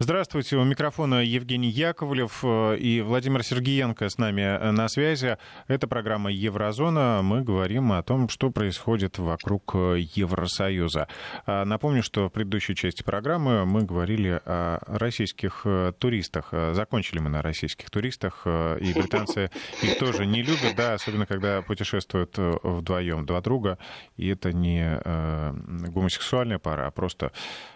Здравствуйте, у микрофона Евгений Яковлев э, и Владимир Сергеенко с нами э, на связи. Это программа «Еврозона». Мы говорим о том, что происходит вокруг э, Евросоюза. А, напомню, что в предыдущей части программы мы говорили о российских туристах. Закончили мы на российских туристах, и британцы их тоже не любят, да, особенно когда путешествуют вдвоем, два друга, и это не гомосексуальная пара, а просто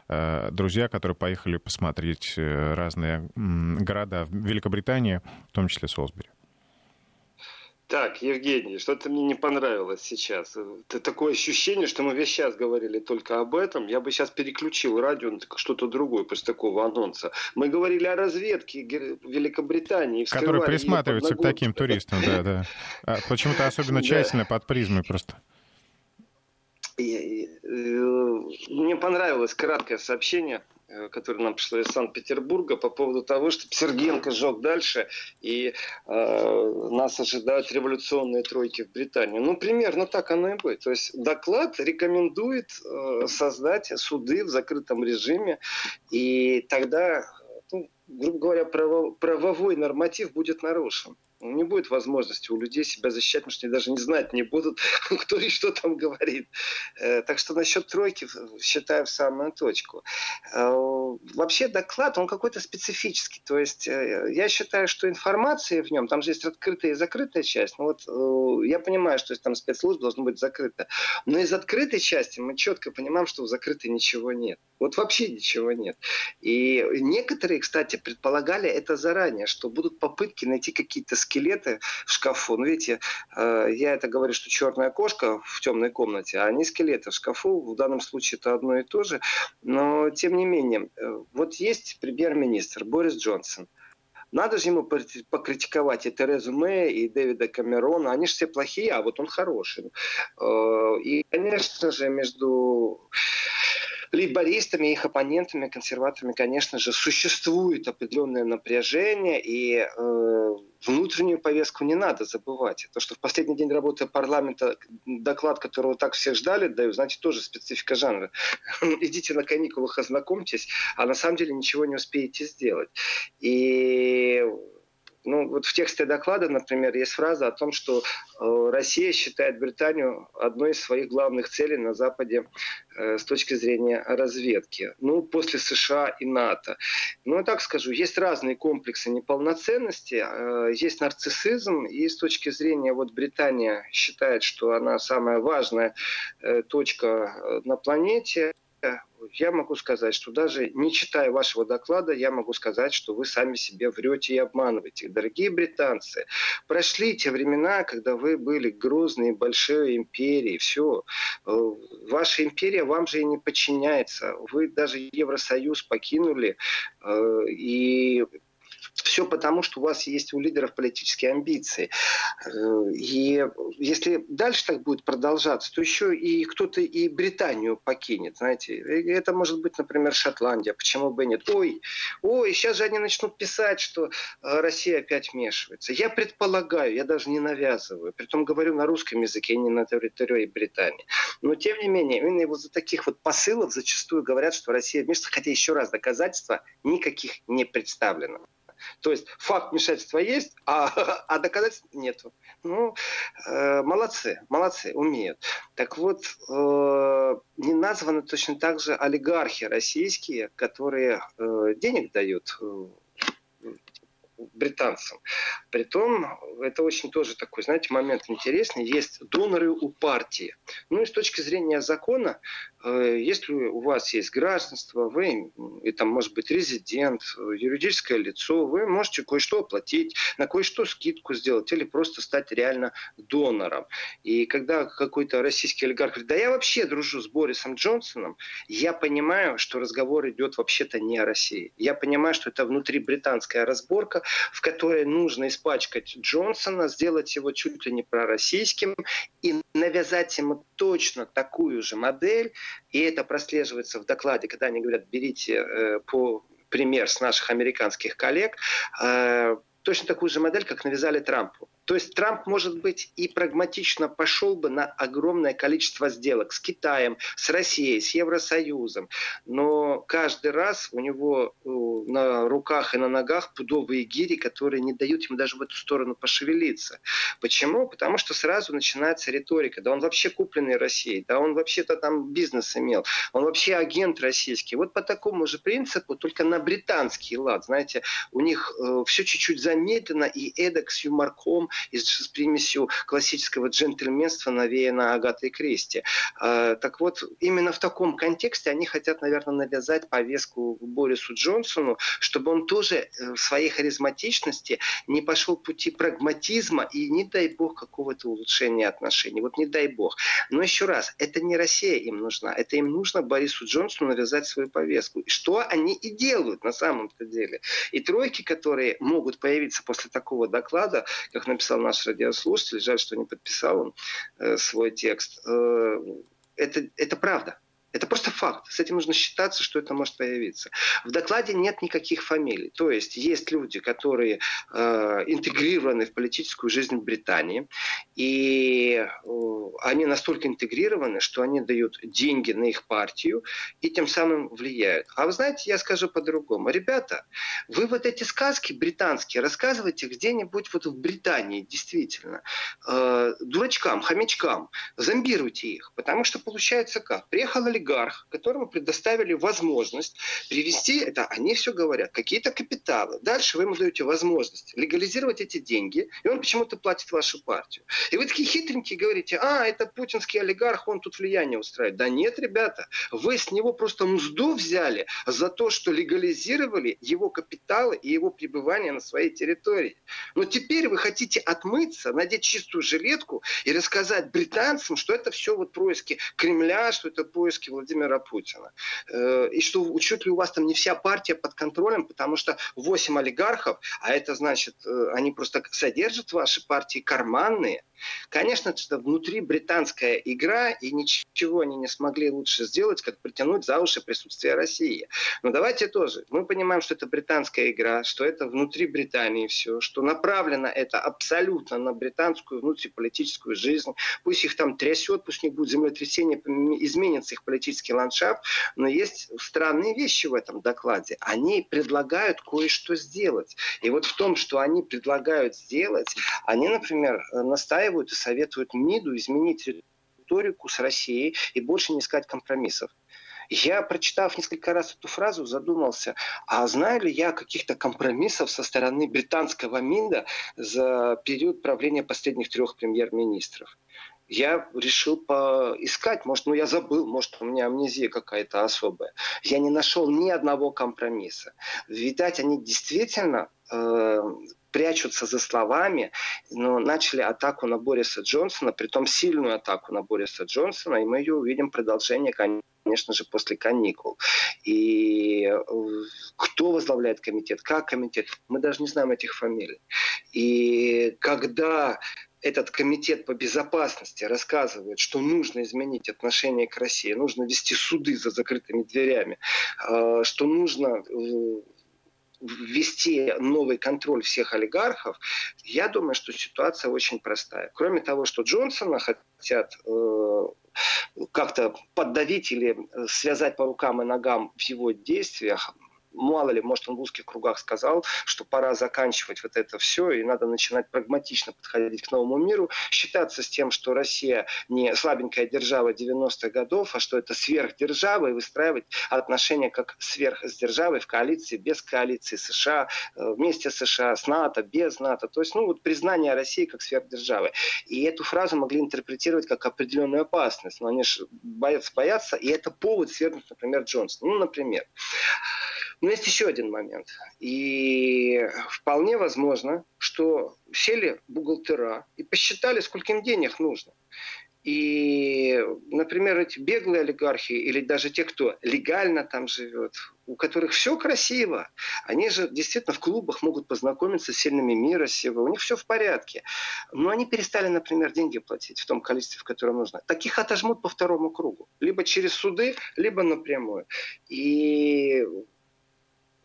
друзья, которые поехали посмотреть э, разные города в Великобритании, в том числе Солсбери. Так, Евгений, что-то мне не понравилось сейчас. Это такое ощущение, что мы весь час говорили только об этом. Я бы сейчас переключил радио на что-то другое после такого анонса. Мы говорили о разведке Великобритании. Которые присматриваются к таким туристам, да, да. А почему-то особенно тщательно под призмой просто. Э, мне понравилось краткое сообщение Э, которое нам пришло из Санкт-Петербурга по поводу того, что Сергенко сжег дальше, и э, нас ожидают революционные тройки в Британии. Ну, примерно так оно и будет. То есть доклад рекомендует э, создать суды в закрытом режиме, и тогда, ну, грубо говоря, право, правовой норматив будет нарушен не будет возможности у людей себя защищать, потому что они даже не знать не будут, кто и что там говорит. Э, так что насчет тройки считаю в самую точку. Э, вообще доклад, он какой-то специфический. То есть э, я считаю, что информация в нем, там же есть открытая и закрытая часть. Ну вот я понимаю, что там спецслужб должно быть закрыто. Но из открытой части мы четко понимаем, что в закрытой ничего нет. Вот вообще ничего нет. И некоторые, кстати, предполагали это заранее, что будут попытки найти какие-то скелеты в шкафу. Ну, видите, э, я это говорю, что черная кошка в темной комнате, а они скелеты в шкафу. В данном случае это одно и то же. Но, тем не менее, э, вот есть премьер-министр Борис Джонсон. Надо же ему покритиковать и Терезу Мэй, и Дэвида Камерона. Они же все плохие, а вот он хороший. Э, и, конечно же, между лейбористами, их оппонентами, консерваторами, конечно же, существует определенное напряжение, и э, внутреннюю повестку не надо забывать. То, что в последний день работы парламента доклад, которого так все ждали, даю, знаете, тоже специфика жанра. Идите на каникулах, ознакомьтесь, а на самом деле ничего не успеете сделать. И ну, вот в тексте доклада, например, есть фраза о том, что э, Россия считает Британию одной из своих главных целей на Западе э, с точки зрения разведки. Ну, после США и НАТО. Ну, я так скажу, есть разные комплексы неполноценности, э, есть нарциссизм, и с точки зрения, вот Британия считает, что она самая важная точка на планете, я могу сказать, что даже не читая вашего доклада, я могу сказать, что вы сами себе врете и обманываете. Дорогие британцы, прошли те времена, когда вы были грозной большой империей. Все. Э, ваша империя вам же и не подчиняется. Вы даже Евросоюз покинули. Э, и все потому, что у вас есть у лидеров политические амбиции. Э, и если дальше так будет продолжаться, то еще и кто-то и Британию покинет, знаете. Это может быть, например, Шотландия, почему бы и нет. Ой, ой, сейчас же они начнут писать, что э, Россия опять вмешивается. Я предполагаю, я даже не навязываю, притом говорю на русском языке, не на территории Британии. Но, тем не менее, именно вот за таких вот посылов зачастую говорят, что Россия вмешивается, хотя еще раз доказательства никаких не представлено. То есть факт вмешательства есть, а, а доказательств нету. Ну, э, молодцы, молодцы, умеют. Так вот, э, не названы точно так же олигархи российские, которые э, денег дают э, британцам. Притом, это очень тоже такой, знаете, момент интересный. Есть доноры у партии. Ну и с точки зрения закона, э, если у вас есть гражданство, вы, и там может быть резидент, юридическое лицо, вы можете кое-что оплатить, на кое-что скидку сделать или просто стать реально донором. И когда какой-то российский олигарх говорит, да я вообще дружу с Борисом Джонсоном, я понимаю, что разговор идет вообще-то не о России. Я понимаю, что это внутрибританская разборка, в которой нужно испачкать Джонсона, сделать его чуть ли не пророссийским и навязать ему точно такую же модель. И это прослеживается в докладе, когда они говорят, берите э, по пример с наших американских коллег, э, точно такую же модель, как навязали Трампу. То есть Трамп, может быть, и прагматично пошел бы на огромное количество сделок с Китаем, с Россией, с Евросоюзом. Но каждый раз у него на руках и на ногах пудовые гири, которые не дают ему даже в эту сторону пошевелиться. Почему? Потому что сразу начинается риторика. Да он вообще купленный Россией, да он вообще-то там бизнес имел, он вообще агент российский. Вот по такому же принципу, только на британский лад. Знаете, у них э, все чуть-чуть замедленно и эдак с юморком и с примесью классического джентльменства навеяно Агатой Кристи. Э, так вот, именно в таком контексте они хотят, наверное, навязать повестку Борису Джонсону, чтобы он тоже э, в своей харизматичности не пошел пути прагматизма и, не дай бог, какого-то улучшения отношений. Вот не дай бог. Но еще раз, это не Россия им нужна, это им нужно Борису Джонсону навязать свою повестку. Что они и делают на самом-то деле. И тройки, которые могут появиться после такого доклада, как написал наш радиослушатель, жаль, что не подписал он э, свой текст, э, это, это правда. Это просто факт. С этим нужно считаться, что это может появиться. В докладе нет никаких фамилий. То есть есть люди, которые э, интегрированы в политическую жизнь Британии. И э, они настолько интегрированы, что они дают деньги на их партию и тем самым влияют. А вы знаете, я скажу по-другому. Ребята, вы вот эти сказки британские рассказывайте где-нибудь вот в Британии, действительно. Э, дурачкам, хомячкам. Зомбируйте их. Потому что получается как? Приехал олигарх, которому предоставили возможность привести, это они все говорят, какие-то капиталы. Дальше вы ему даете возможность легализировать эти деньги, и он почему-то платит вашу партию. И вы такие хитренькие говорите, а, это путинский олигарх, он тут влияние устраивает. Да нет, ребята, вы с него просто мзду взяли за то, что легализировали его капиталы и его пребывание на своей территории. Но теперь вы хотите отмыться, надеть чистую жилетку и рассказать британцам, что это все вот происки Кремля, что это поиски Владимира Путина. Э, и что чуть ли у вас там не вся партия под контролем, потому что 8 олигархов, а это значит, э, они просто содержат ваши партии карманные, Конечно, это внутри британская игра, и ничего они не смогли лучше сделать, как притянуть за уши присутствие России. Но давайте тоже. Мы понимаем, что это британская игра, что это внутри Британии все, что направлено это абсолютно на британскую внутриполитическую жизнь. Пусть их там трясет, пусть у них будет землетрясение, изменится их политический ландшафт, но есть странные вещи в этом докладе. Они предлагают кое-что сделать. И вот в том, что они предлагают сделать, они, например, настаивают настаивают и советуют МИДу изменить риторику с Россией и больше не искать компромиссов. Я, прочитав несколько раз эту фразу, задумался, а знаю ли я каких-то компромиссов со стороны британского МИДа за период правления последних трех премьер-министров? Я решил поискать, может, ну я забыл, может, у меня амнезия какая-то особая. Я не нашел ни одного компромисса. Видать, они действительно э, прячутся за словами, но начали атаку на Бориса Джонсона, притом сильную атаку на Бориса Джонсона, и мы ее увидим продолжение, конечно же, после каникул. И э, кто возглавляет комитет, как комитет, мы даже не знаем этих фамилий. И когда этот комитет по безопасности рассказывает, что нужно изменить отношение к России, нужно вести суды за закрытыми дверями, э, что нужно э, ввести новый контроль всех олигархов, я думаю, что ситуация очень простая. Кроме того, что Джонсона хотят э, как-то поддавить или связать по рукам и ногам в его действиях, мало ли, может, он в узких кругах сказал, что пора заканчивать вот это все, и надо начинать прагматично подходить к новому миру, считаться с тем, что Россия не слабенькая держава 90-х годов, а что это сверхдержава, и выстраивать отношения как сверх с державой в коалиции, без коалиции США, э, вместе с США, с НАТО, без НАТО. То есть, ну, вот признание России как сверхдержавы. И эту фразу могли интерпретировать как определенную опасность. Но они же боятся, боятся, и это повод свергнуть, например, Джонсона. Ну, например. Но есть еще один момент. И вполне возможно, что сели бухгалтера и посчитали, сколько им денег нужно. И, например, эти беглые олигархи или даже те, кто легально там живет, у которых все красиво, они же действительно в клубах могут познакомиться с сильными мира сего, у них все в порядке. Но они перестали, например, деньги платить в том количестве, в котором нужно. Таких отожмут по второму кругу. Либо через суды, либо напрямую. И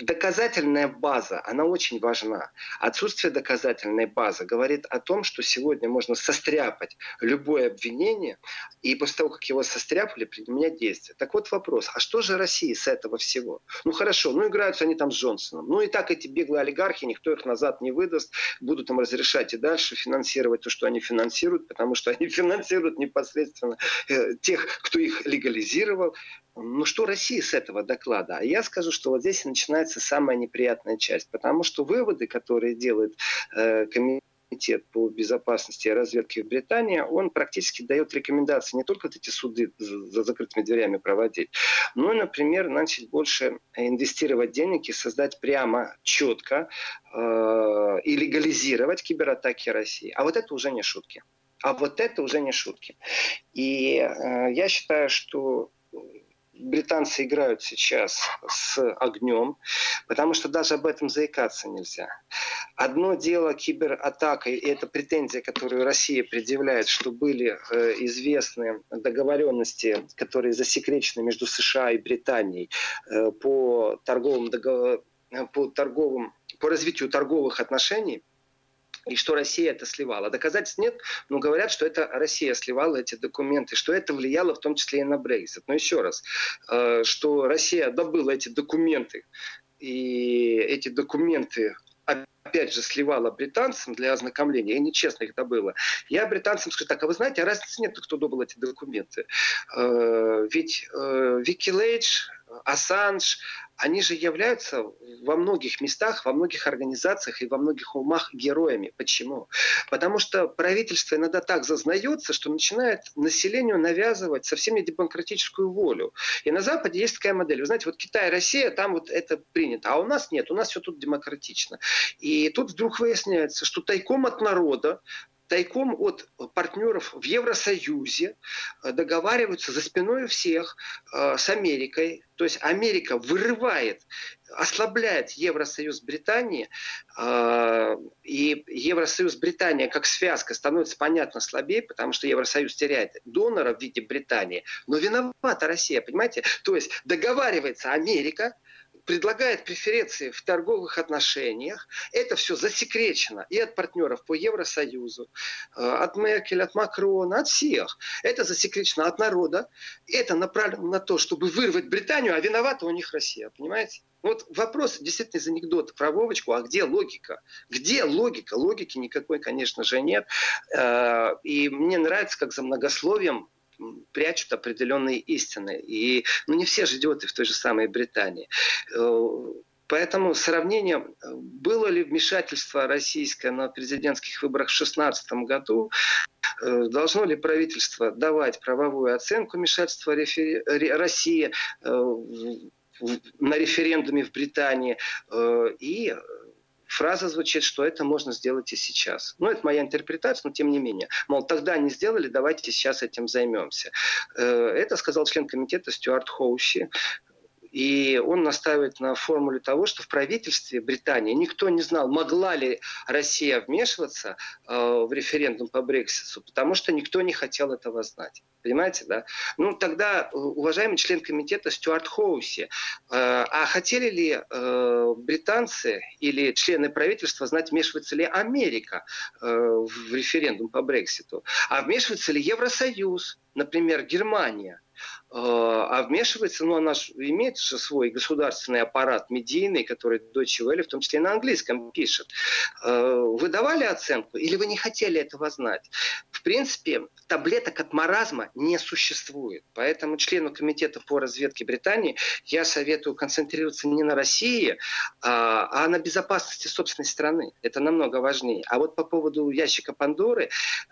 доказательная база, она очень важна. Отсутствие доказательной базы говорит о том, что сегодня можно состряпать любое обвинение, и после того, как его состряпали, применять действия. Так вот вопрос, а что же России с этого всего? Ну хорошо, ну играются они там с Джонсоном. Ну и так эти беглые олигархи, никто их назад не выдаст, будут им разрешать и дальше финансировать то, что они финансируют, потому что они финансируют непосредственно э, тех, кто их легализировал. Ну что России с этого доклада? А я скажу, что вот здесь начинается самая неприятная часть, потому что выводы, которые делает э, комитет по безопасности и разведке в Британии, он практически дает рекомендации не только вот эти суды за закрытыми дверями проводить, но и, например, начать больше инвестировать денег и создать прямо четко э, и легализировать кибератаки России. А вот это уже не шутки. А вот это уже не шутки. И э, я считаю, что британцы играют сейчас с огнем, потому что даже об этом заикаться нельзя. Одно дело кибератака, и это претензия, которую Россия предъявляет, что были э, известны договоренности, которые засекречены между США и Британией э, по торговым договорам по торговым по развитию торговых отношений и что Россия это сливала. Доказательств нет, но говорят, что это Россия сливала эти документы, что это влияло в том числе и на Брексит. Но еще раз, э, что Россия добыла эти документы, и эти документы опять же, сливала британцам для ознакомления, и нечестно их добыла. Я британцам скажу так, а вы знаете, а разницы нет, кто добыл эти документы. Э, ведь Вики Лейдж, Ассанж, они же являются во многих местах, во многих организациях и во многих умах героями. Почему? Потому что правительство иногда так зазнается, что начинает населению навязывать совсем не демократическую волю. И на Западе есть такая модель. Вы знаете, вот Китай Россия, там вот это принято, а у нас нет, у нас все тут демократично. И тут вдруг выясняется, что тайком от народа тайком от партнеров в Евросоюзе э, договариваются за спиной всех э, с Америкой. То есть Америка вырывает, ослабляет Евросоюз Британии, э, и Евросоюз Британия как связка становится, понятно, слабее, потому что Евросоюз теряет донора в виде Британии. Но виновата Россия, понимаете? То есть договаривается Америка, предлагает преференции в торговых отношениях. Это все засекречено и от партнеров по Евросоюзу, э, от Меркель, от Макрона, от всех. Это засекречено от народа. Это направлено на то, чтобы вырвать Британию, а виновата у них Россия. Понимаете? Вот вопрос действительно из анекдота про Вовочку, а где логика? Где логика? Логики никакой, конечно же, нет. Э, и мне нравится, как за многословием прячут определенные истины. И ну, не все же идиоты в той же самой Британии. Э, поэтому сравнение, было ли вмешательство российское на президентских выборах в 2016 году, э, должно ли правительство давать правовую оценку вмешательства России э, на референдуме в Британии и фраза звучит, что это можно сделать и сейчас. Ну, это моя интерпретация, но тем не менее. Мол, тогда не сделали, давайте сейчас этим займемся. Э, это сказал член комитета Стюарт Хоуси. И он настаивает на формуле того, что в правительстве Британии никто не знал, могла ли Россия вмешиваться э, в референдум по Брекситу, потому что никто не хотел этого знать. Понимаете, да? Ну, тогда, э, уважаемый член комитета Стюарт Хоуси, э, а хотели ли британцы или члены правительства знать, вмешивается ли Америка в референдум по Брекситу? А вмешивается ли Евросоюз, например, Германия? Э, а вмешивается, ну, она же имеет же свой государственный аппарат медийный, который Deutsche Welle в том числе и на английском пишет. Э, вы давали оценку или вы не хотели этого знать? В принципе, таблеток от маразма не существует. Поэтому члену комитета по разведке Британии я советую концентрироваться не на России, а, а на безопасности собственной страны. Это намного важнее. А вот по поводу ящика Пандоры,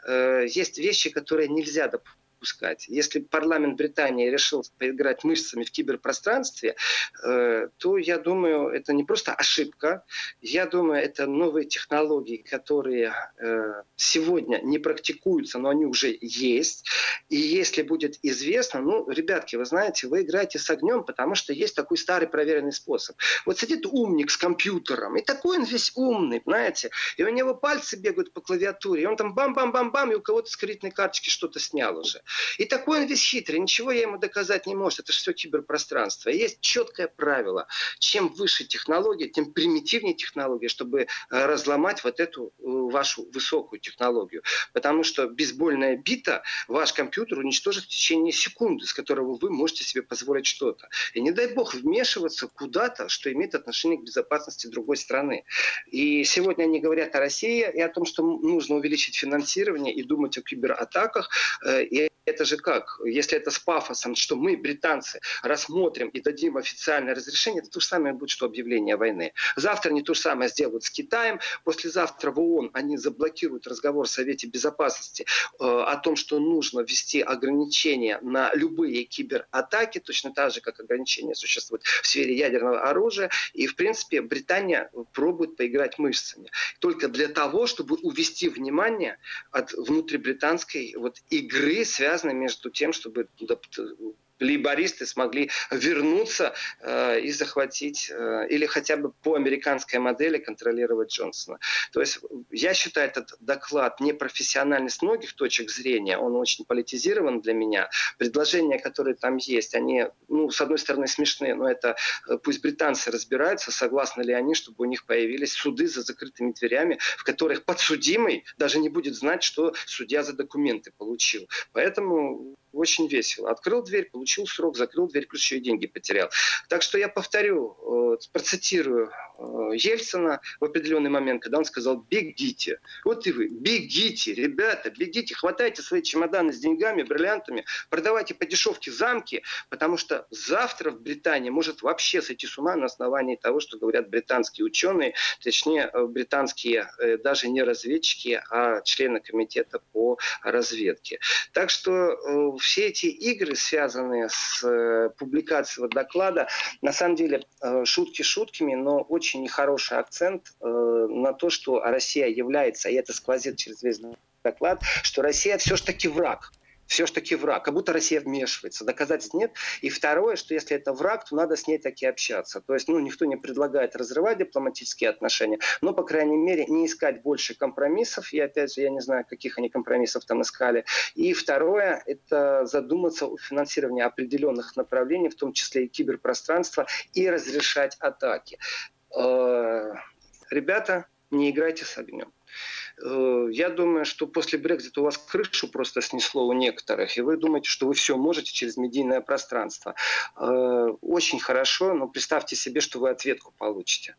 э, есть вещи, которые нельзя допустить допускать. Если парламент Британии решил поиграть мышцами в киберпространстве, э, то я думаю, это не просто ошибка. Я думаю, это новые технологии, которые э, сегодня не практикуются, но они уже есть. И если будет известно, ну, ребятки, вы знаете, вы играете с огнем, потому что есть такой старый проверенный способ. Вот сидит умник с компьютером, и такой он весь умный, знаете, и у него пальцы бегают по клавиатуре, и он там бам-бам-бам-бам, и у кого-то с кредитной карточки что-то снял уже. И такой он весь хитрый, ничего я ему доказать не может. Это все киберпространство. И есть четкое правило. Чем выше технология, тем примитивнее технология, чтобы э, разломать вот эту э, вашу высокую технологию. Потому что бейсбольная бита ваш компьютер уничтожит в течение секунды, с которого вы можете себе позволить что-то. И не дай бог вмешиваться куда-то, что имеет отношение к безопасности другой страны. И сегодня они говорят о России и о том, что нужно увеличить финансирование и думать о кибератаках. Э, и это же как? Если это с пафосом, что мы, британцы, рассмотрим и дадим официальное разрешение, это то же самое будет, что объявление войны. Завтра они то же самое сделают с Китаем, послезавтра в ООН они заблокируют разговор в Совете Безопасности э, о том, что нужно ввести ограничения на любые кибератаки, точно так же, как ограничения существуют в сфере ядерного оружия. И, в принципе, Британия пробует поиграть мышцами. Только для того, чтобы увести внимание от внутрибританской вот игры, связанной между тем, чтобы лейбористы смогли вернуться э, и захватить, э, или хотя бы по американской модели контролировать Джонсона. То есть я считаю этот доклад непрофессиональный с многих точек зрения, он очень политизирован для меня. Предложения, которые там есть, они, ну, с одной стороны, смешные, но это э, пусть британцы разбираются, согласны ли они, чтобы у них появились суды за закрытыми дверями, в которых подсудимый даже не будет знать, что судья за документы получил. Поэтому очень весело. Открыл дверь, получил срок, закрыл дверь, плюс еще и деньги потерял. Так что я повторю, э, процитирую э, Ельцина в определенный момент, когда он сказал «бегите». Вот и вы, бегите, ребята, бегите, хватайте свои чемоданы с деньгами, бриллиантами, продавайте по дешевке замки, потому что завтра в Британии может вообще сойти с ума на основании того, что говорят британские ученые, точнее, э, британские даже не разведчики, а члены комитета по разведке. Так что все эти игры, связанные с э, публикацией доклада, на самом деле э, шутки шутками, но очень нехороший акцент э, на то, что Россия является, и это сквозит через весь доклад, что Россия все-таки враг все-таки враг, как будто Россия вмешивается. Доказательств нет. И второе, что если это враг, то надо с ней таки общаться. То есть, ну, никто не предлагает разрывать дипломатические отношения, но, по крайней мере, не искать больше компромиссов. И, опять же, я не знаю, каких они компромиссов там искали. И второе, это задуматься о финансировании определенных направлений, в том числе и киберпространства, и разрешать атаки. Э, ребята, не играйте с огнем. Э, я думаю, что после Брекзита у вас крышу просто снесло у некоторых, и вы думаете, что вы все можете через медийное пространство. Э, очень хорошо, но представьте себе, что вы ответку получите.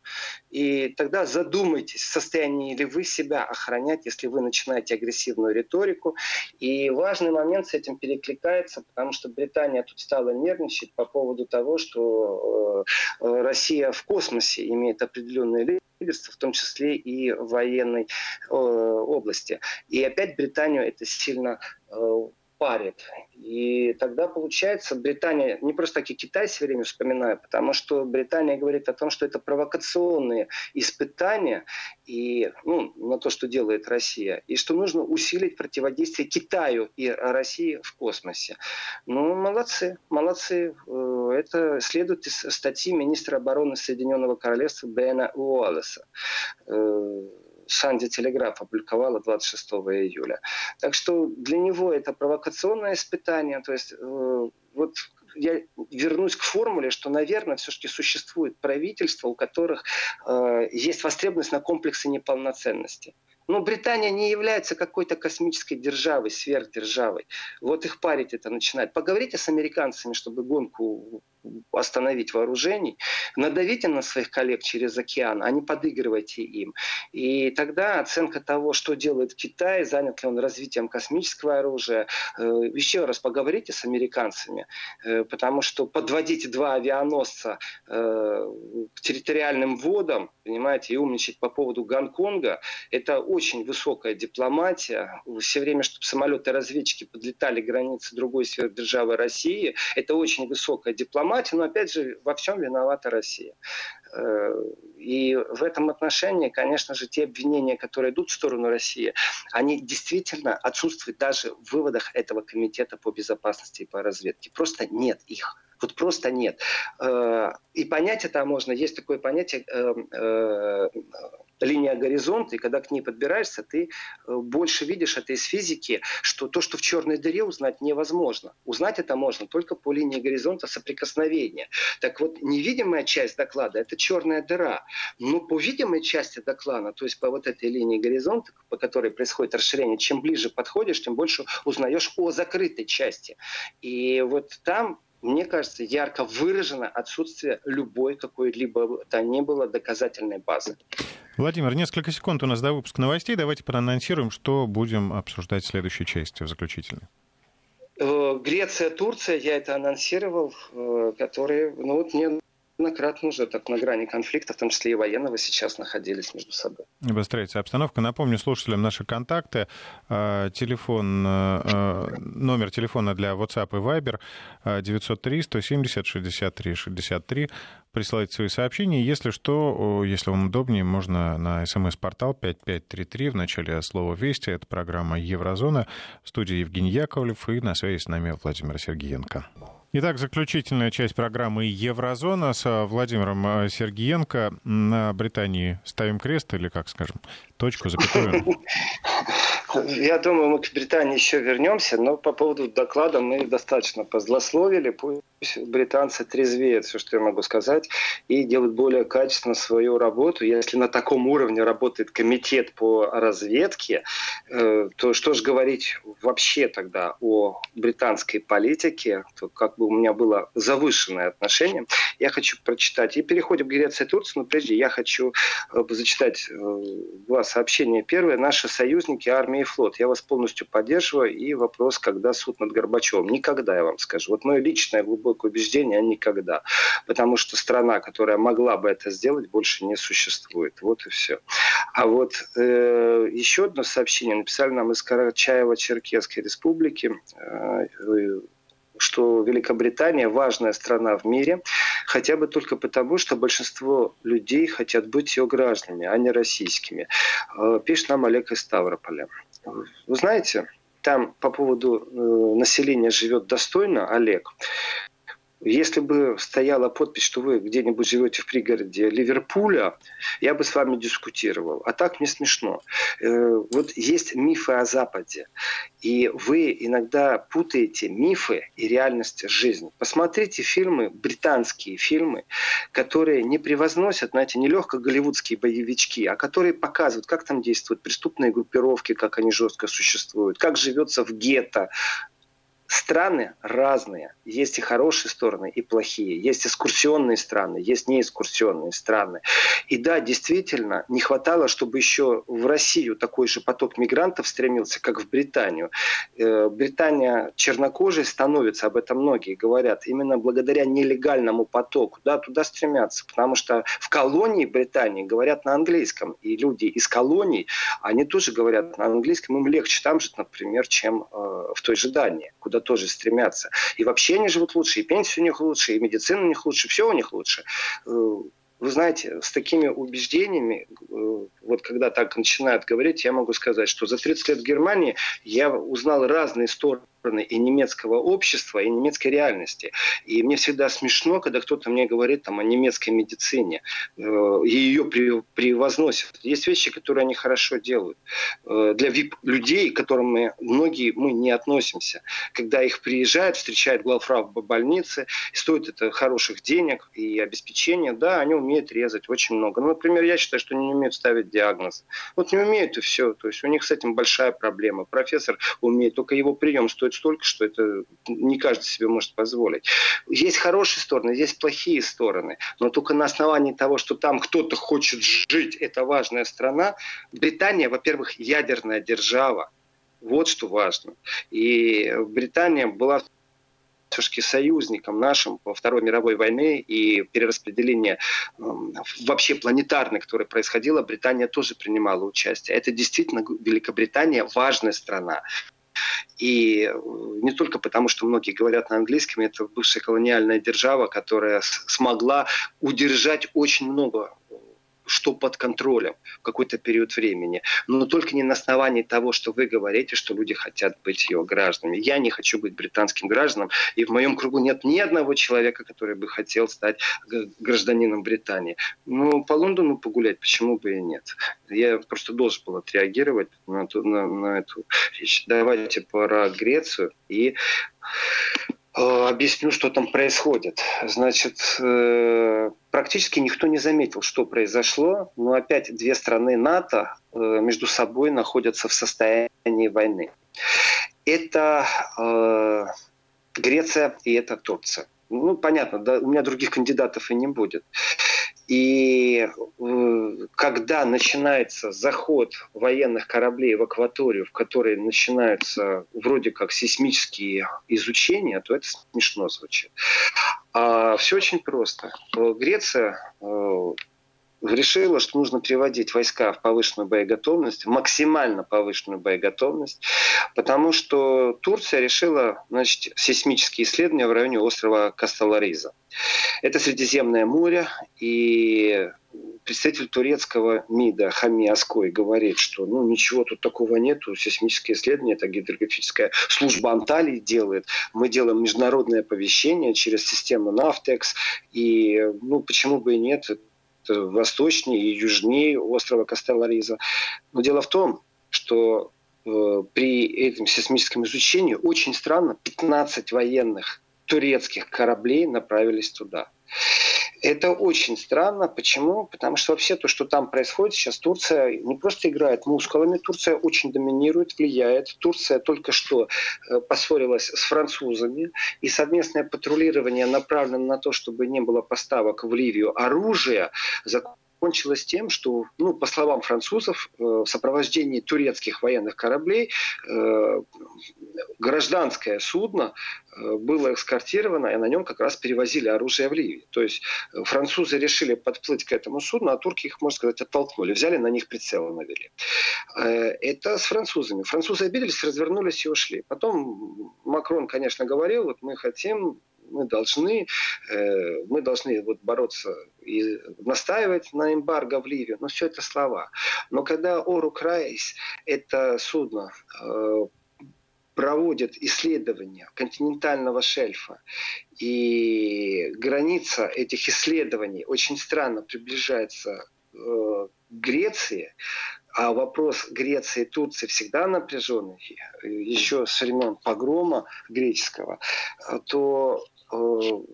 И тогда задумайтесь, в состоянии ли вы себя охранять, если вы начинаете агрессивную риторику. И важный момент с этим перекликается, потому что Британия тут стала нервничать по поводу того, что э, Россия в космосе имеет определенные лидерство, в том числе и в военной э, области. И опять Британию это сильно э, парит. И тогда получается, Британия, не просто так и Китай все время вспоминаю, потому что Британия говорит о том, что это провокационные испытания и, ну, на то, что делает Россия, и что нужно усилить противодействие Китаю и России в космосе. Ну, молодцы, молодцы. Э, это следует из статьи министра обороны Соединенного Королевства Бена Уоллеса Санди Телеграф опубликовала 26 июля. Так что для него это провокационное испытание. То есть э, вот я вернусь к формуле, что, наверное, все-таки существует правительство, у которых э, есть востребованность на комплексы неполноценности. Но Британия не является какой-то космической державой, сверхдержавой. Вот их парить это начинает. Поговорите с американцами, чтобы гонку остановить вооружений, надавите на своих коллег через океан, а не подыгрывайте им. И тогда оценка того, что делает Китай, занят ли он развитием космического оружия, э, еще раз поговорите с американцами, э, потому что подводить два авианосца э, к территориальным водам, понимаете, и умничать по поводу Гонконга, это очень высокая дипломатия. Все время, чтобы самолеты-разведчики подлетали границы другой сверхдержавы России, это очень высокая дипломатия, но опять же во всем виновата Россия. Э, и в этом отношении, конечно же, те обвинения, которые идут в сторону России, они действительно отсутствуют даже в выводах этого комитета по безопасности и по разведке. Просто нет их. Вот просто нет. Э, и понять это можно. Есть такое понятие линия горизонта, и когда к ней подбираешься, ты э, больше видишь это из физики, что то, что в черной дыре узнать невозможно. Узнать это можно только по линии горизонта соприкосновения. Так вот, невидимая часть доклада – это черная дыра. Но по видимой части доклада, то есть по вот этой линии горизонта, по которой происходит расширение, чем ближе подходишь, тем больше узнаешь о закрытой части. И вот там мне кажется, ярко выражено отсутствие любой какой-либо то ни было доказательной базы. Владимир, несколько секунд у нас до выпуска новостей. Давайте проанонсируем, что будем обсуждать в следующей части, в заключительной. Э, Греция, Турция, я это анонсировал, э, которые, ну вот мне неоднократно уже так на грани конфликта, в том числе и военного, сейчас находились между собой. Обостряется обстановка. Напомню слушателям наши контакты. Э, телефон, э, номер телефона для WhatsApp и Viber 903 170 63 63. Присылайте свои сообщения. Если что, если вам удобнее, можно на смс-портал 5533 в начале слова «Вести». Это программа «Еврозона». В студии Евгений Яковлев и на связи с нами Владимир Сергеенко. Итак, заключительная часть программы «Еврозона» с э, Владимиром э, Сергиенко. На Британии ставим крест или, как скажем, точку, запятую? Я думаю, мы к Британии еще вернемся, но по поводу доклада мы достаточно позлословили. Пусть британцы трезвеют, все, что я могу сказать, и делают более качественно свою работу. Если на таком уровне работает комитет по разведке, э, то что же говорить вообще тогда о британской политике, то как бы у меня было завышенное отношение. Я хочу прочитать. И переходим к Греции и Турции, но прежде я хочу э, зачитать э, два сообщения. Первое. Наши союзники армии и флот. Я вас полностью поддерживаю. И вопрос, когда суд над Горбачевым? Никогда, я вам скажу. Вот мое личное глубокое убеждение, а никогда. Потому что страна, которая могла бы это сделать, больше не существует. Вот и все. А вот э, еще одно сообщение написали нам из Карачаева-Черкесской республики. Э, что Великобритания важная страна в мире, хотя бы только потому, что большинство людей хотят быть ее гражданами, а не российскими. Э, пишет нам Олег из Ставрополя. Вы знаете, там по поводу э, населения живет достойно, Олег, если бы стояла подпись, что вы где-нибудь живете в пригороде Ливерпуля, я бы с вами дискутировал. А так мне смешно. Э, вот есть мифы о Западе. И вы иногда путаете мифы и реальность жизни. Посмотрите фильмы, британские фильмы, которые не превозносят, знаете, не легко голливудские боевички, а которые показывают, как там действуют преступные группировки, как они жестко существуют, как живется в гетто, страны разные. Есть и хорошие стороны, и плохие. Есть экскурсионные страны, есть неэкскурсионные страны. И да, действительно, не хватало, чтобы еще в Россию такой же поток мигрантов стремился, как в Британию. Э, Британия чернокожей становится, об этом многие говорят, именно благодаря нелегальному потоку. Да, туда стремятся, потому что в колонии Британии говорят на английском. И люди из колоний, они тоже говорят на английском. Им легче там жить, например, чем э, в той же Дании, куда тоже стремятся. И вообще они живут лучше, и пенсия у них лучше, и медицина у них лучше, все у них лучше. Э, вы знаете, с такими убеждениями, э, вот когда так начинают говорить, я могу сказать, что за 30 лет в Германии я узнал разные стороны и немецкого общества, и немецкой реальности. И мне всегда смешно, когда кто-то мне говорит там, о немецкой медицине, э, и ее превозносят. Есть вещи, которые они хорошо делают. Э, для VIP-людей, к которым мы, многие мы не относимся. Когда их приезжают, встречают главфрау в больнице, и стоит это хороших денег и обеспечения, да, они умеют резать очень много. Ну, например, я считаю, что не умеют ставить диагноз. Вот не умеют и все. То есть у них с этим большая проблема. Профессор умеет, только его прием стоит стоит столько, что это не каждый себе может позволить. Есть хорошие стороны, есть плохие стороны, но только на основании того, что там кто-то хочет жить, это важная страна. Британия, во-первых, ядерная держава. Вот что важно. И Британия была все-таки союзником нашим во Второй мировой войны и перераспределение э, вообще планетарное, которое происходило, Британия тоже принимала участие. Это действительно Великобритания важная страна. И э, не только потому, что многие говорят на английском, это бывшая колониальная держава, которая смогла удержать очень много что под контролем в какой-то период времени. Но только не на основании того, что вы говорите, что люди хотят быть ее гражданами. Я не хочу быть британским гражданом, и в моем кругу нет ни одного человека, который бы хотел стать гражданином Британии. Ну, по Лондону погулять, почему бы и нет? Я просто должен был отреагировать на, на, на эту речь. Давайте про Грецию и объясню, что там происходит. Значит, э, практически никто не заметил, что произошло, но опять две страны НАТО э, между собой находятся в состоянии войны. Это Греция и это Турция. Ну, понятно, да, у меня других кандидатов и не будет. И э, когда начинается заход военных кораблей в акваторию, в которой начинаются вроде как сейсмические изучения, то это смешно звучит. А все очень просто. Греция э, решила, что нужно приводить войска в повышенную боеготовность, максимально повышенную боеготовность, потому что Турция решила значит, сейсмические исследования в районе острова Касталариза. Это Средиземное море, и представитель турецкого МИДа Хами Аской говорит, что ну, ничего тут такого нету, сейсмические исследования, это гидрографическая служба Анталии делает. Мы делаем международное оповещение через систему Нафтекс, и ну, почему бы и нет, восточнее и южнее острова Кастеллариза. Но дело в том, что э, при этом сейсмическом изучении очень странно 15 военных турецких кораблей направились туда. Это очень странно. Почему? Потому что вообще то, что там происходит сейчас, Турция не просто играет мускулами, Турция очень доминирует, влияет. Турция только что э, поссорилась с французами, и совместное патрулирование направлено на то, чтобы не было поставок в Ливию оружия, кончилось тем, что, ну, по словам французов, э, в сопровождении турецких военных кораблей э, гражданское судно э, было эскортировано, и на нем как раз перевозили оружие в Ливию. То есть французы решили подплыть к этому судну, а турки их, можно сказать, оттолкнули, взяли на них прицелы навели. Это с французами. Французы обиделись, развернулись и ушли. Потом Макрон, конечно, говорил, вот мы хотим мы должны, э, мы должны вот бороться и настаивать на эмбарго в Ливию. Но все это слова. Но когда Ору Крайс, это судно, э, проводит исследования континентального шельфа, и граница этих исследований очень странно приближается э, Греции, а вопрос Греции и Турции всегда напряженный, еще с времен погрома греческого, то Э,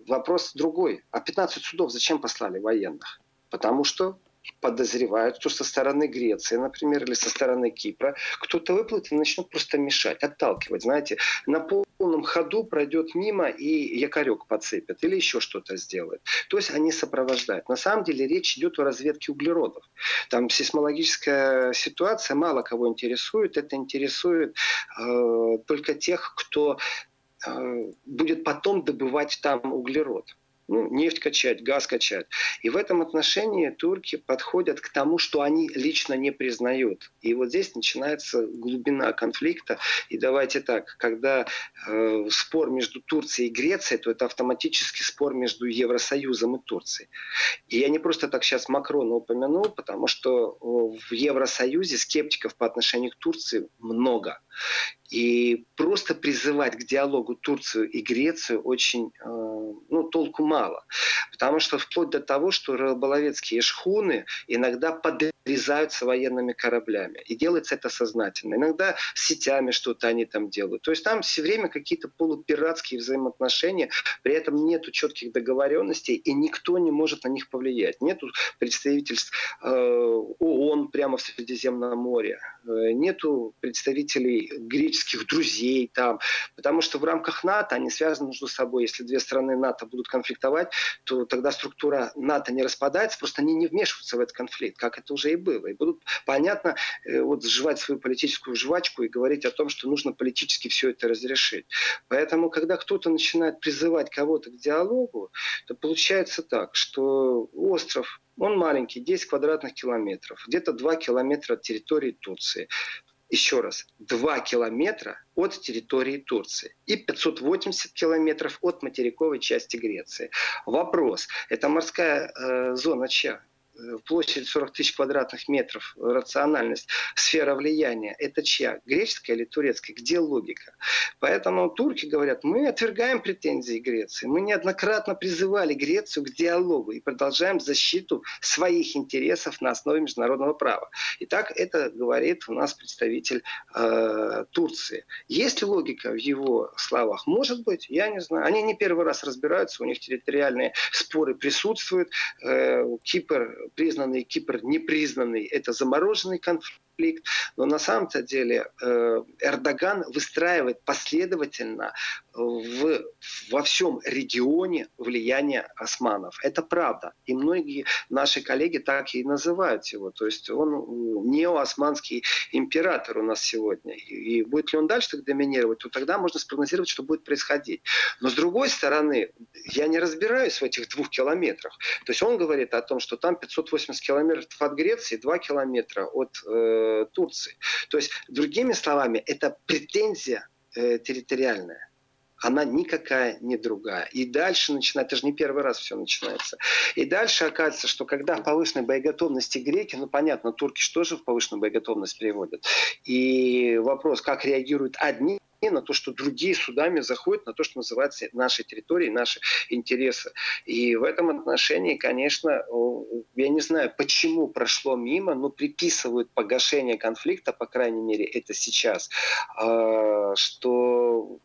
вопрос другой. А 15 судов зачем послали военных? Потому что подозревают, что со стороны Греции, например, или со стороны Кипра кто-то выплывет и начнет просто мешать, отталкивать. Знаете, на полном ходу пройдет мимо и якорек подцепит или еще что-то сделает. То есть они сопровождают. На самом деле речь идет о разведке углеродов. Там сейсмологическая ситуация мало кого интересует. Это интересует э, только тех, кто Э, будет потом добывать там углерод ну, нефть качать, газ качать. И в этом отношении турки подходят к тому, что они лично не признают. И вот здесь начинается глубина конфликта. И давайте так, когда э, спор между Турцией и Грецией, то это автоматически спор между Евросоюзом и Турцией. И я не просто так сейчас Макрона упомянул, потому что в Евросоюзе скептиков по отношению к Турции много. И просто призывать к диалогу Турцию и Грецию очень, э, ну, толку мало. Потому что вплоть до того, что рыболовецкие шхуны иногда подрезаются военными кораблями. И делается это сознательно. Иногда сетями что-то они там делают. То есть там все время какие-то полупиратские взаимоотношения, при этом нету четких договоренностей, и никто не может на них повлиять. Нету представительств э, ООН прямо в Средиземном море. Э, нету представителей греческих друзей там, потому что в рамках НАТО они связаны между собой. Если две страны НАТО будут конфликтовать, то тогда структура НАТО не распадается, просто они не вмешиваются в этот конфликт, как это уже и было. И будут, понятно, э, вот сживать свою политическую жвачку и говорить о том, что нужно политически все это разрешить. Поэтому, когда кто-то начинает призывать кого-то к диалогу, то получается так, что остров он маленький, 10 квадратных километров, где-то 2 километра от территории Турции еще раз, 2 километра от территории Турции и 580 километров от материковой части Греции. Вопрос, это морская э, зона чья? Площадь 40 тысяч квадратных метров, рациональность, сфера влияния, это чья? Греческая или турецкая? Где логика? Поэтому турки говорят, мы отвергаем претензии Греции. Мы неоднократно призывали Грецию к диалогу и продолжаем защиту своих интересов на основе международного права. Итак, это говорит у нас представитель э, Турции. Есть ли логика в его словах? Может быть, я не знаю. Они не первый раз разбираются, у них территориальные споры присутствуют. Э, Кипр признанный, Кипр непризнанный – это замороженный конфликт конфликт. Но на самом-то деле э, Эрдоган выстраивает последовательно в, во всем регионе влияние османов. Это правда. И многие наши коллеги так и называют его. То есть он неоосманский император у нас сегодня. И будет ли он дальше так доминировать, то тогда можно спрогнозировать, что будет происходить. Но с другой стороны, я не разбираюсь в этих двух километрах. То есть он говорит о том, что там 580 километров от Греции, 2 километра от э, Турции. То есть, другими словами, это претензия э, территориальная она никакая не другая. И дальше начинается, это же не первый раз все начинается. И дальше оказывается, что когда в повышенной боеготовности греки, ну понятно, турки что же в повышенную боеготовность переводят. И вопрос, как реагируют одни на то, что другие судами заходят на то, что называется нашей территорией, наши интересы. И в этом отношении, конечно, я не знаю, почему прошло мимо, но приписывают погашение конфликта, по крайней мере, это сейчас, а, что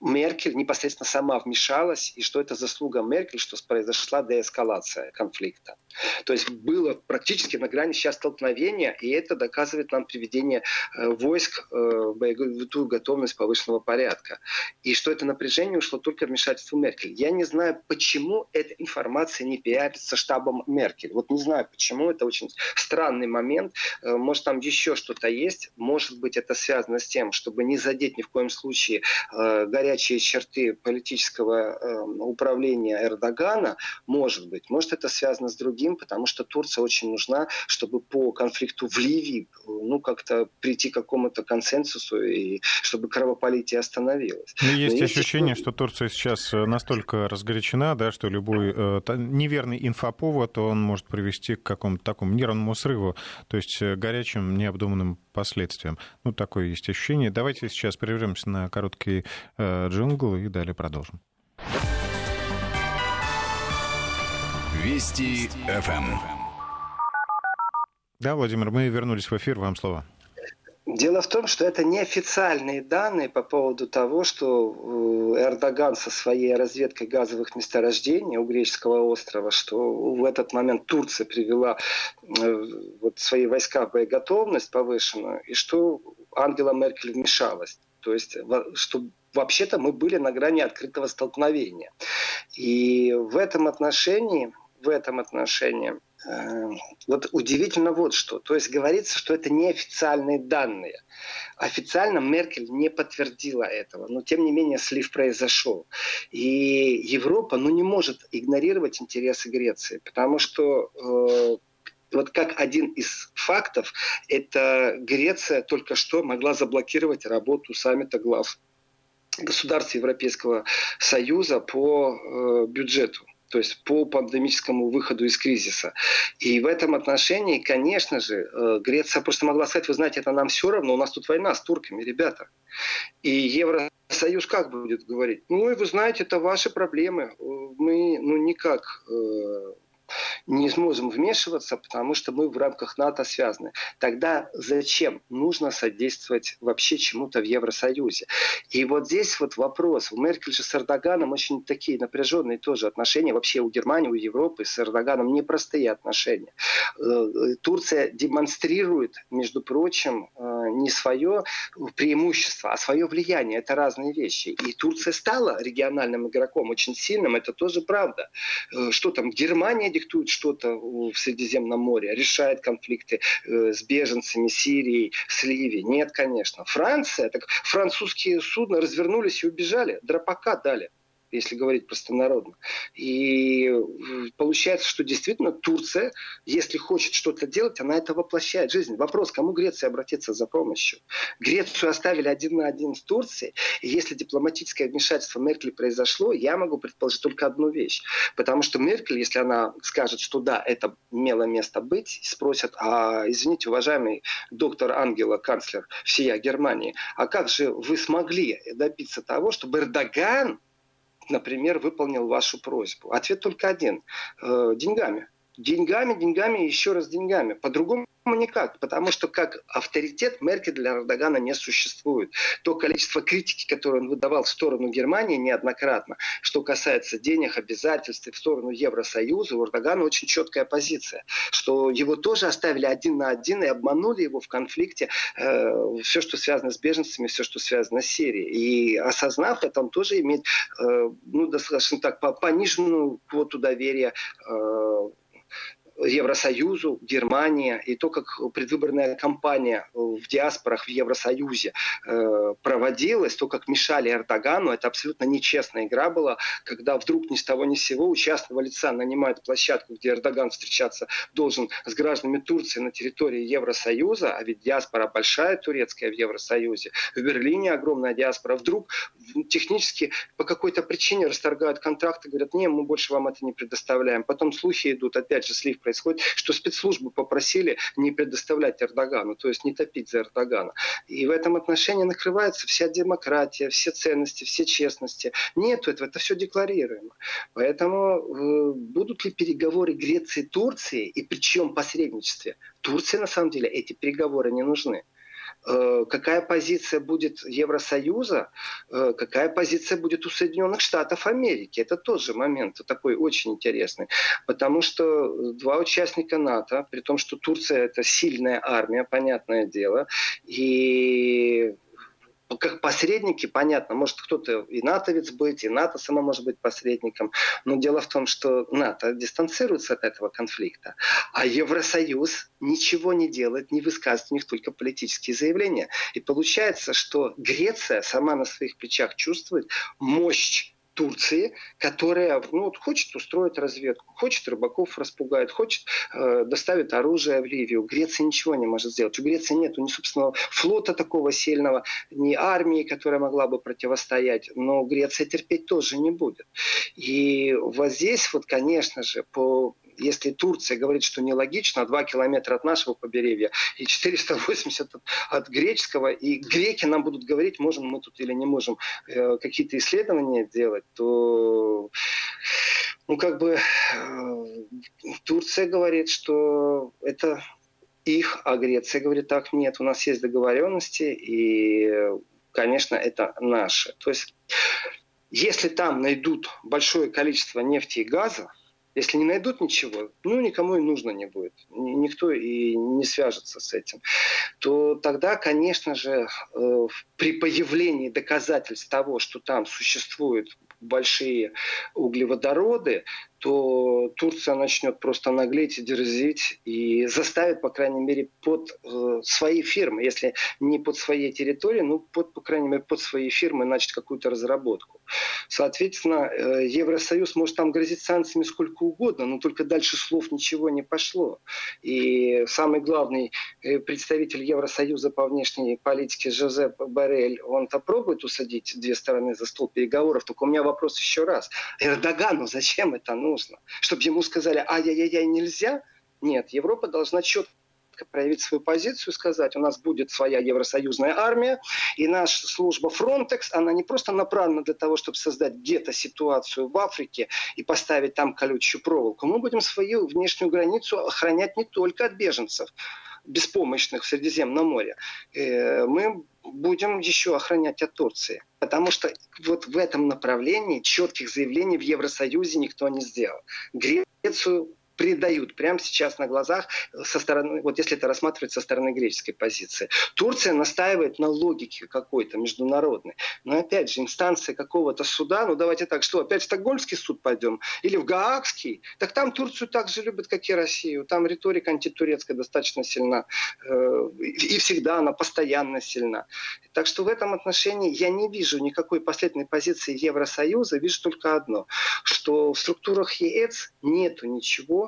Меркель непосредственно сама вмешалась, и что это заслуга Меркель, что произошла деэскалация конфликта. То есть было практически на грани сейчас столкновения, и это доказывает нам приведение э, войск э, в боевую готовность повышенного порядка. И что это напряжение ушло только вмешательство Меркель. Я не знаю, почему эта информация не пиарится штабом Меркель. Вот не знаю, почему. Это очень странный момент. Э, может, там еще что-то есть. Может быть, это связано с тем, чтобы не задеть ни в коем случае горячие черты политического э, управления Эрдогана, может быть. Может, это связано с другим, потому что Турция очень нужна, чтобы по конфликту в Ливии ну, как-то прийти к какому-то консенсусу и чтобы кровопролитие остановилось. Ну, есть Но ощущение, есть... что Турция сейчас э, настолько разгорячена, да, что любой э, неверный инфоповод, он может привести к какому-то такому нервному срыву, то есть э, горячим, необдуманным последствиям. Ну, такое есть ощущение. Давайте сейчас прервемся на короткий э, джингл и далее продолжим. Вести ФМ. Да, Владимир, мы вернулись в эфир. Вам слово. Дело в том, что это неофициальные данные по поводу того, что э, Эрдоган со своей разведкой газовых месторождений у греческого острова, что в этот момент Турция привела э, вот свои войска в боеготовность повышенную, и что Ангела Меркель вмешалась. То есть, что вообще-то мы были на грани открытого столкновения. И в этом отношении, в этом отношении э, вот удивительно вот что. То есть говорится, что это неофициальные данные. Официально Меркель не подтвердила этого, но тем не менее слив произошел. И Европа ну, не может игнорировать интересы Греции, потому что э, вот как один из фактов, это Греция только что могла заблокировать работу саммита глав государств Европейского Союза по э, бюджету то есть по пандемическому выходу из кризиса. И в этом отношении, конечно же, э, Греция просто могла сказать, вы знаете, это нам все равно, у нас тут война с турками, ребята. И Евросоюз как будет говорить? Ну, и вы знаете, это ваши проблемы. Мы, ну, никак э, не сможем вмешиваться, потому что мы в рамках НАТО связаны. Тогда зачем нужно содействовать вообще чему-то в Евросоюзе? И вот здесь вот вопрос. У Меркель же с Эрдоганом очень такие напряженные тоже отношения. Вообще у Германии, у Европы с Эрдоганом непростые отношения. Э, Турция демонстрирует, между прочим, э, не свое преимущество, а свое влияние. Это разные вещи. И Турция стала региональным игроком очень сильным, это тоже правда. Э, что там, Германия диктует что-то в Средиземном море, решает конфликты э, с беженцами Сирии, с Ливией. Нет, конечно. Франция, так французские судна развернулись и убежали, драпака дали. Если говорить простонародно. И получается, что действительно Турция, если хочет что-то делать, она это воплощает в жизнь. Вопрос, кому Греция обратиться за помощью? Грецию оставили один на один с Турцией, и если дипломатическое вмешательство Меркель произошло, я могу предположить только одну вещь. Потому что Меркель, если она скажет, что да, это имело место быть, спросят, а извините, уважаемый доктор Ангела, канцлер всея Германии, а как же вы смогли добиться того, чтобы Эрдоган например, выполнил вашу просьбу? Ответ только один. Э, деньгами. Деньгами, деньгами, еще раз деньгами. По-другому никак, потому что как авторитет Меркель для Эрдогана не существует. То количество критики, которое он выдавал в сторону Германии неоднократно, что касается денег, обязательств в сторону Евросоюза, у Эрдогана очень четкая позиция, что его тоже оставили один на один и обманули его в конфликте э, все, что связано с беженцами, все, что связано с Сирией. И осознав это, он тоже имеет, э, ну, достаточно так, пониженную квоту доверия э, Евросоюзу, Германия, и то, как предвыборная кампания в диаспорах в Евросоюзе э, проводилась, то, как мешали Эрдогану, это абсолютно нечестная игра была, когда вдруг ни с того ни с сего у частного лица нанимают площадку, где Эрдоган встречаться должен с гражданами Турции на территории Евросоюза, а ведь диаспора большая турецкая в Евросоюзе, в Берлине огромная диаспора, вдруг технически по какой-то причине расторгают контракты, говорят, не, мы больше вам это не предоставляем. Потом слухи идут, опять же, слив происходит, что спецслужбы попросили не предоставлять Эрдогану, то есть не топить за Эрдогана. И в этом отношении накрывается вся демократия, все ценности, все честности. Нет этого, это все декларируемо. Поэтому э, будут ли переговоры Греции и Турции, и при чем посредничестве? Турции на самом деле эти переговоры не нужны. Э, какая позиция будет Евросоюза, э, какая позиция будет у Соединенных Штатов Америки. Это тоже момент такой очень интересный. Потому что два участника НАТО, при том, что Турция это сильная армия, понятное дело, и как посредники, понятно, может кто-то и натовец быть, и НАТО само может быть посредником, но дело в том, что НАТО дистанцируется от этого конфликта, а Евросоюз ничего не делает, не высказывает у них только политические заявления. И получается, что Греция сама на своих плечах чувствует мощь Турции, которая ну, вот хочет устроить разведку, хочет рыбаков распугает, хочет э, доставить оружие в Ливию. Греция ничего не может сделать. У Греции нет ни собственного флота такого сильного, ни армии, которая могла бы противостоять. Но Греция терпеть тоже не будет. И вот здесь вот, конечно же, по если Турция говорит, что нелогично, 2 километра от нашего побережья и 480 от, от греческого, и греки нам будут говорить, можем мы тут или не можем э, какие-то исследования делать, то ну, как бы э, Турция говорит, что это их, а Греция говорит, так, нет, у нас есть договоренности, и, конечно, это наше. То есть, если там найдут большое количество нефти и газа, если не найдут ничего, ну, никому и нужно не будет. Никто и не свяжется с этим. То тогда, конечно же, э, при появлении доказательств того, что там существуют большие углеводороды, то Турция начнет просто наглеть и дерзить и заставит, по крайней мере, под э, свои фирмы, если не под своей территорией, ну, под, по крайней мере, под свои фирмы начать какую-то разработку. Соответственно, э, Евросоюз может там грозить санкциями сколько угодно, но только дальше слов ничего не пошло. И самый главный э, представитель Евросоюза по внешней политике Жозеп Барель, он-то пробует усадить две стороны за стол переговоров, только у меня вопрос еще раз. Эрдогану зачем это нужно? Чтобы ему сказали, ай-яй-яй, нельзя? Нет, Европа должна четко проявить свою позицию, сказать, у нас будет своя евросоюзная армия, и наша служба Frontex, она не просто направлена для того, чтобы создать где-то ситуацию в Африке и поставить там колючую проволоку. Мы будем свою внешнюю границу охранять не только от беженцев, беспомощных в Средиземном море. Э, мы будем еще охранять от Турции. Потому что вот в этом направлении четких заявлений в Евросоюзе никто не сделал. Грецию предают прямо сейчас на глазах со стороны, вот если это рассматривать со стороны греческой позиции. Турция настаивает на логике какой-то международной. Но опять же, инстанция какого-то суда, ну давайте так, что опять в Стокгольмский суд пойдем или в Гаагский, так там Турцию так же любят, как и Россию. Там риторика антитурецкая достаточно сильна. Э, и всегда она постоянно сильна. Так что в этом отношении я не вижу никакой последней позиции Евросоюза, вижу только одно, что в структурах ЕЭЦ нету ничего,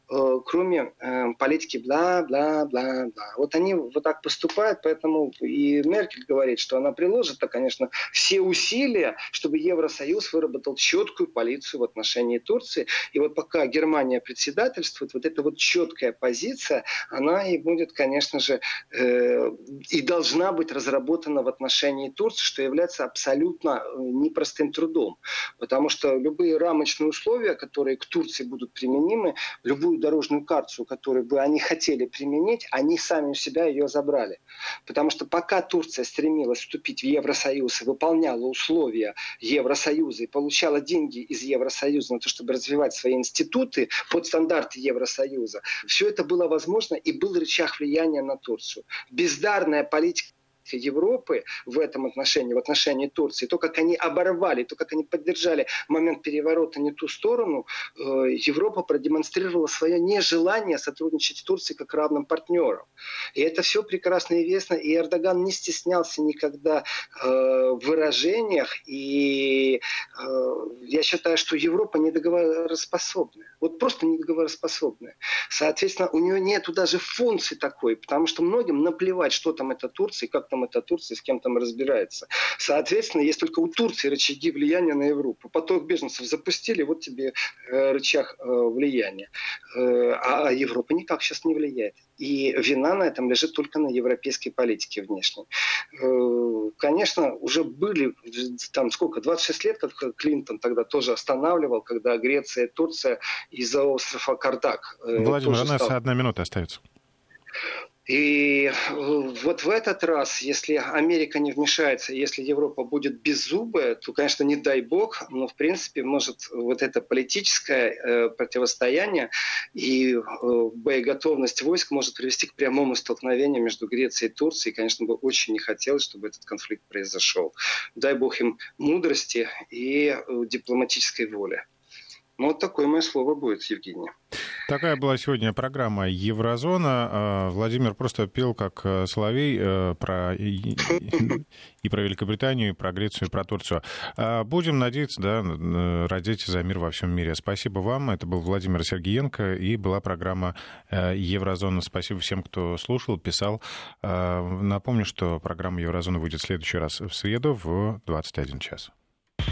Э, кроме э, политики бла-бла-бла-бла. Вот они вот так поступают, поэтому и Меркель говорит, что она приложит, -то, конечно, все усилия, чтобы Евросоюз выработал четкую полицию в отношении Турции. И вот пока Германия председательствует, вот эта вот четкая позиция, она и будет, конечно же, э, и должна быть разработана в отношении Турции, что является абсолютно э, непростым трудом. Потому что любые рамочные условия, которые к Турции будут применимы, любую дорожную карту, которую бы они хотели применить, они сами у себя ее забрали. Потому что пока Турция стремилась вступить в Евросоюз и выполняла условия Евросоюза и получала деньги из Евросоюза на то, чтобы развивать свои институты под стандарты Евросоюза, все это было возможно и был рычаг влияния на Турцию. Бездарная политика Европы в этом отношении, в отношении Турции, то, как они оборвали, то, как они поддержали момент переворота не ту сторону, э, Европа продемонстрировала свое нежелание сотрудничать с Турцией как равным партнером. И это все прекрасно известно, и Эрдоган не стеснялся никогда э, в выражениях, и э, я считаю, что Европа недоговороспособная. Вот просто недоговороспособная. Соответственно, у нее нет даже функции такой, потому что многим наплевать, что там это Турция, как там это Турция, с кем там разбирается. Соответственно, есть только у Турции рычаги влияния на Европу. Поток беженцев запустили, вот тебе э, рычаг э, влияния. Э, а Европа никак сейчас не влияет. И вина на этом лежит только на европейской политике внешней. Конечно, уже были там сколько, 26 лет, как Клинтон тогда тоже останавливал, когда Греция Турция из-за острова Кардак. Владимир, у нас стал... одна минута остается. И э, вот в этот раз, если Америка не вмешается, если Европа будет беззубая, то, конечно, не дай бог, но, в принципе, может вот это политическое э, противостояние и э, боеготовность войск может привести к прямому столкновению между Грецией и Турцией. Конечно, бы очень не хотелось, чтобы этот конфликт произошел. Дай бог им мудрости и дипломатической воли. Ну, вот такое мое слово будет, Евгений. Такая была сегодня программа «Еврозона». А, Владимир просто пел как э, соловей э, про и про Великобританию, и про Грецию, и про Турцию. А, будем надеяться, да, родить за мир во всем мире. Спасибо вам. Это был Владимир Сергеенко, и была программа э, «Еврозона». Спасибо всем, кто слушал, писал. А, напомню, что программа «Еврозона» выйдет в следующий раз в среду в 21 час.